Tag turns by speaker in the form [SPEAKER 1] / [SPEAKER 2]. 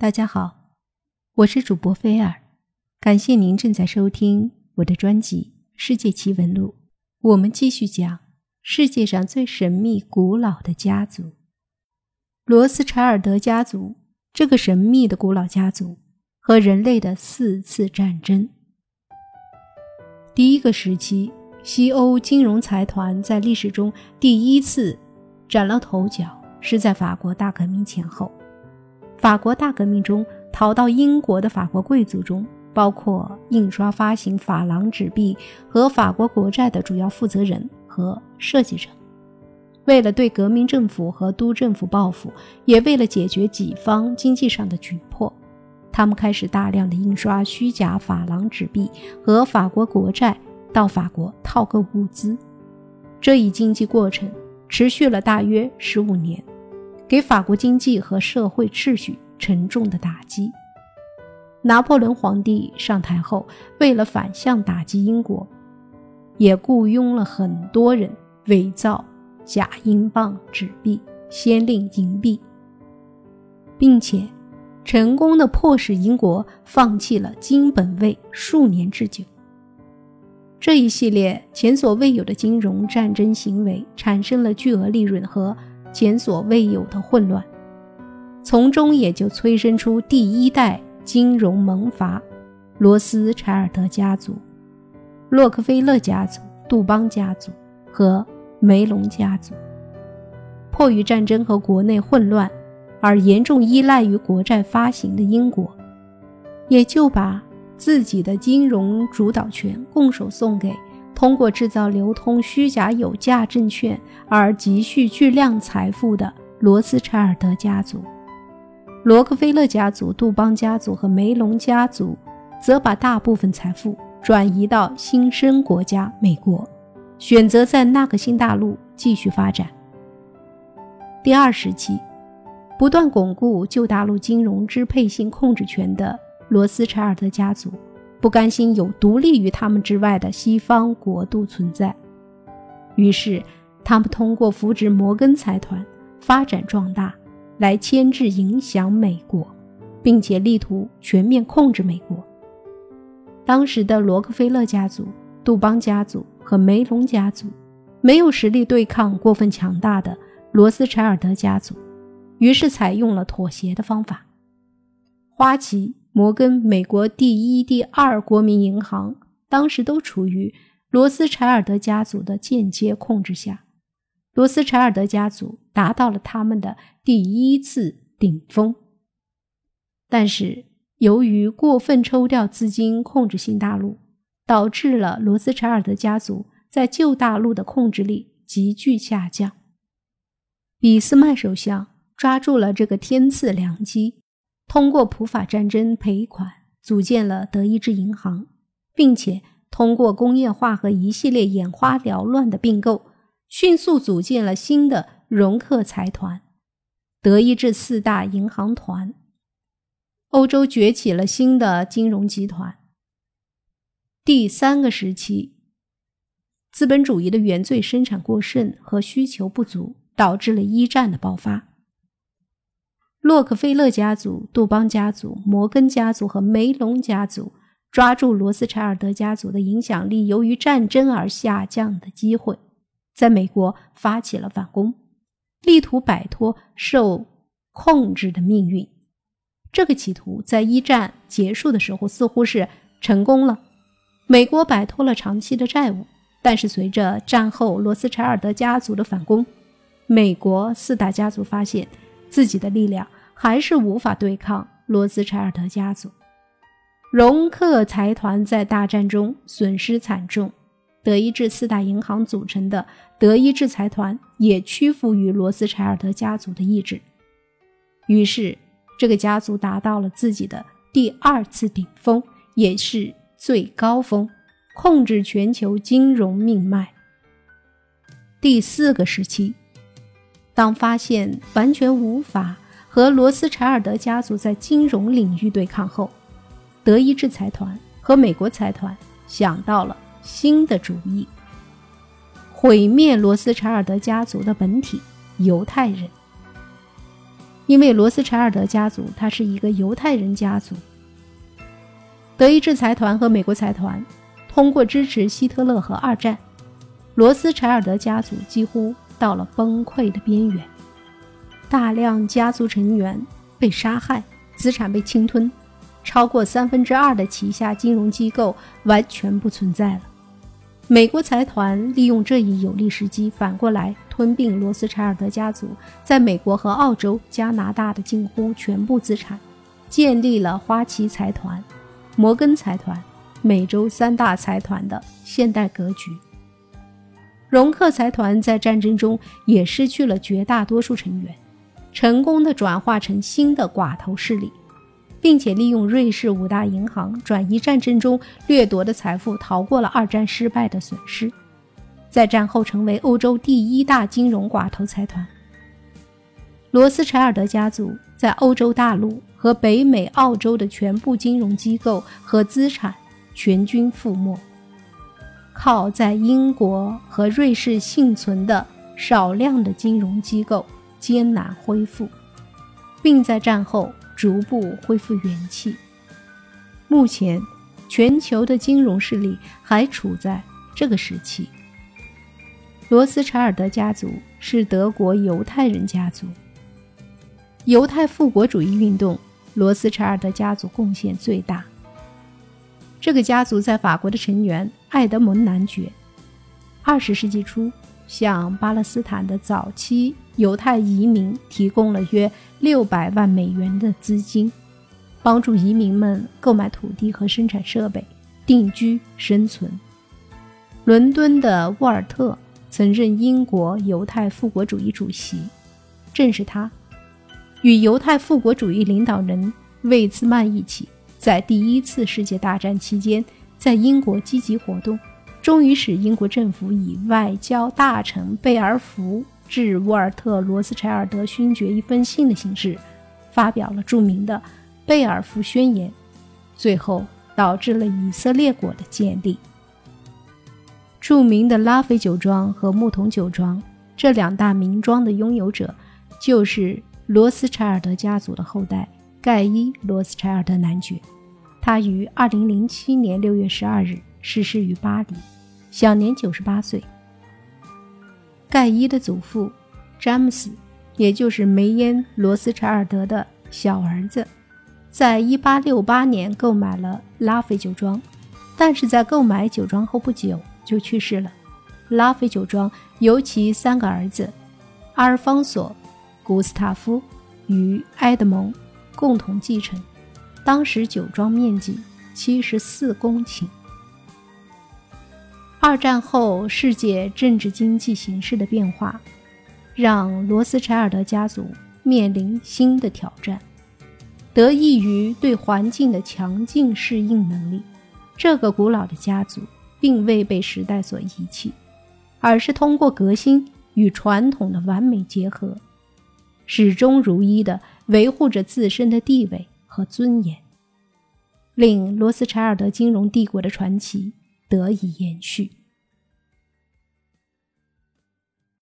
[SPEAKER 1] 大家好，我是主播菲尔，感谢您正在收听我的专辑《世界奇闻录》。我们继续讲世界上最神秘、古老的家族——罗斯柴尔德家族。这个神秘的古老家族和人类的四次战争。第一个时期，西欧金融财团在历史中第一次崭露头角，是在法国大革命前后。法国大革命中逃到英国的法国贵族中，包括印刷发行法郎纸币和法国国债的主要负责人和设计者。为了对革命政府和督政府报复，也为了解决己方经济上的窘迫，他们开始大量的印刷虚假法郎纸币和法国国债，到法国套购物资。这一经济过程持续了大约十五年。给法国经济和社会秩序沉重的打击。拿破仑皇帝上台后，为了反向打击英国，也雇佣了很多人伪造假英镑纸币、先令银币，并且成功的迫使英国放弃了金本位数年之久。这一系列前所未有的金融战争行为产生了巨额利润和。前所未有的混乱，从中也就催生出第一代金融猛犸——罗斯柴尔德家族、洛克菲勒家族、杜邦家族和梅隆家族。迫于战争和国内混乱，而严重依赖于国债发行的英国，也就把自己的金融主导权拱手送给。通过制造、流通虚假有价证券而积蓄巨量财富的罗斯柴尔德家族、罗克菲勒家族、杜邦家族和梅隆家族，则把大部分财富转移到新生国家美国，选择在那个新大陆继续发展。第二时期，不断巩固旧大陆金融支配性控制权的罗斯柴尔德家族。不甘心有独立于他们之外的西方国度存在，于是他们通过扶植摩根财团发展壮大，来牵制影响美国，并且力图全面控制美国。当时的罗克菲勒家族、杜邦家族和梅隆家族没有实力对抗过分强大的罗斯柴尔德家族，于是采用了妥协的方法，花旗。摩根、美国第一、第二国民银行当时都处于罗斯柴尔德家族的间接控制下，罗斯柴尔德家族达到了他们的第一次顶峰。但是，由于过分抽调资金控制新大陆，导致了罗斯柴尔德家族在旧大陆的控制力急剧下降。俾斯麦首相抓住了这个天赐良机。通过普法战争赔款，组建了德意志银行，并且通过工业化和一系列眼花缭乱的并购，迅速组建了新的容克财团——德意志四大银行团。欧洲崛起了新的金融集团。第三个时期，资本主义的原罪生产过剩和需求不足，导致了一战的爆发。洛克菲勒家族、杜邦家族、摩根家族和梅隆家族抓住罗斯柴尔德家族的影响力由于战争而下降的机会，在美国发起了反攻，力图摆脱受控制的命运。这个企图在一战结束的时候似乎是成功了，美国摆脱了长期的债务。但是随着战后罗斯柴尔德家族的反攻，美国四大家族发现。自己的力量还是无法对抗罗斯柴尔德家族，容克财团在大战中损失惨重，德意志四大银行组成的德意志财团也屈服于罗斯柴尔德家族的意志，于是这个家族达到了自己的第二次顶峰，也是最高峰，控制全球金融命脉。第四个时期。当发现完全无法和罗斯柴尔德家族在金融领域对抗后，德意志财团和美国财团想到了新的主意：毁灭罗斯柴尔德家族的本体——犹太人。因为罗斯柴尔德家族它是一个犹太人家族。德意志财团和美国财团通过支持希特勒和二战，罗斯柴尔德家族几乎到了崩溃的边缘，大量家族成员被杀害，资产被侵吞，超过三分之二的旗下金融机构完全不存在了。美国财团利用这一有利时机，反过来吞并罗斯柴尔德家族在美国和澳洲、加拿大的近乎全部资产，建立了花旗财团、摩根财团、美洲三大财团的现代格局。容克财团在战争中也失去了绝大多数成员，成功的转化成新的寡头势力。并且利用瑞士五大银行转移战争中掠夺的财富，逃过了二战失败的损失，在战后成为欧洲第一大金融寡头财团。罗斯柴尔德家族在欧洲大陆和北美、澳洲的全部金融机构和资产全军覆没，靠在英国和瑞士幸存的少量的金融机构艰难恢复，并在战后。逐步恢复元气。目前，全球的金融势力还处在这个时期。罗斯柴尔德家族是德国犹太人家族，犹太复国主义运动，罗斯柴尔德家族贡献最大。这个家族在法国的成员爱德蒙男爵，二十世纪初向巴勒斯坦的早期犹太移民提供了约。六百万美元的资金，帮助移民们购买土地和生产设备，定居生存。伦敦的沃尔特曾任英国犹太复国主义主席，正是他与犹太复国主义领导人魏兹曼一起，在第一次世界大战期间在英国积极活动，终于使英国政府以外交大臣贝尔福。致沃尔特·罗斯柴尔德勋爵一封信的形式，发表了著名的《贝尔福宣言》，最后导致了以色列国的建立。著名的拉菲酒庄和木桶酒庄这两大名庄的拥有者，就是罗斯柴尔德家族的后代盖伊·罗斯柴尔德男爵。他于2007年6月12日逝世于巴黎，享年98岁。盖伊的祖父詹姆斯，也就是梅耶·罗斯柴尔德的小儿子，在1868年购买了拉菲酒庄，但是在购买酒庄后不久就去世了。拉菲酒庄由其三个儿子阿尔方索、古斯塔夫与埃德蒙共同继承。当时酒庄面积七十四公顷。二战后，世界政治经济形势的变化，让罗斯柴尔德家族面临新的挑战。得益于对环境的强劲适应能力，这个古老的家族并未被时代所遗弃，而是通过革新与传统的完美结合，始终如一的维护着自身的地位和尊严，令罗斯柴尔德金融帝国的传奇。得以延续。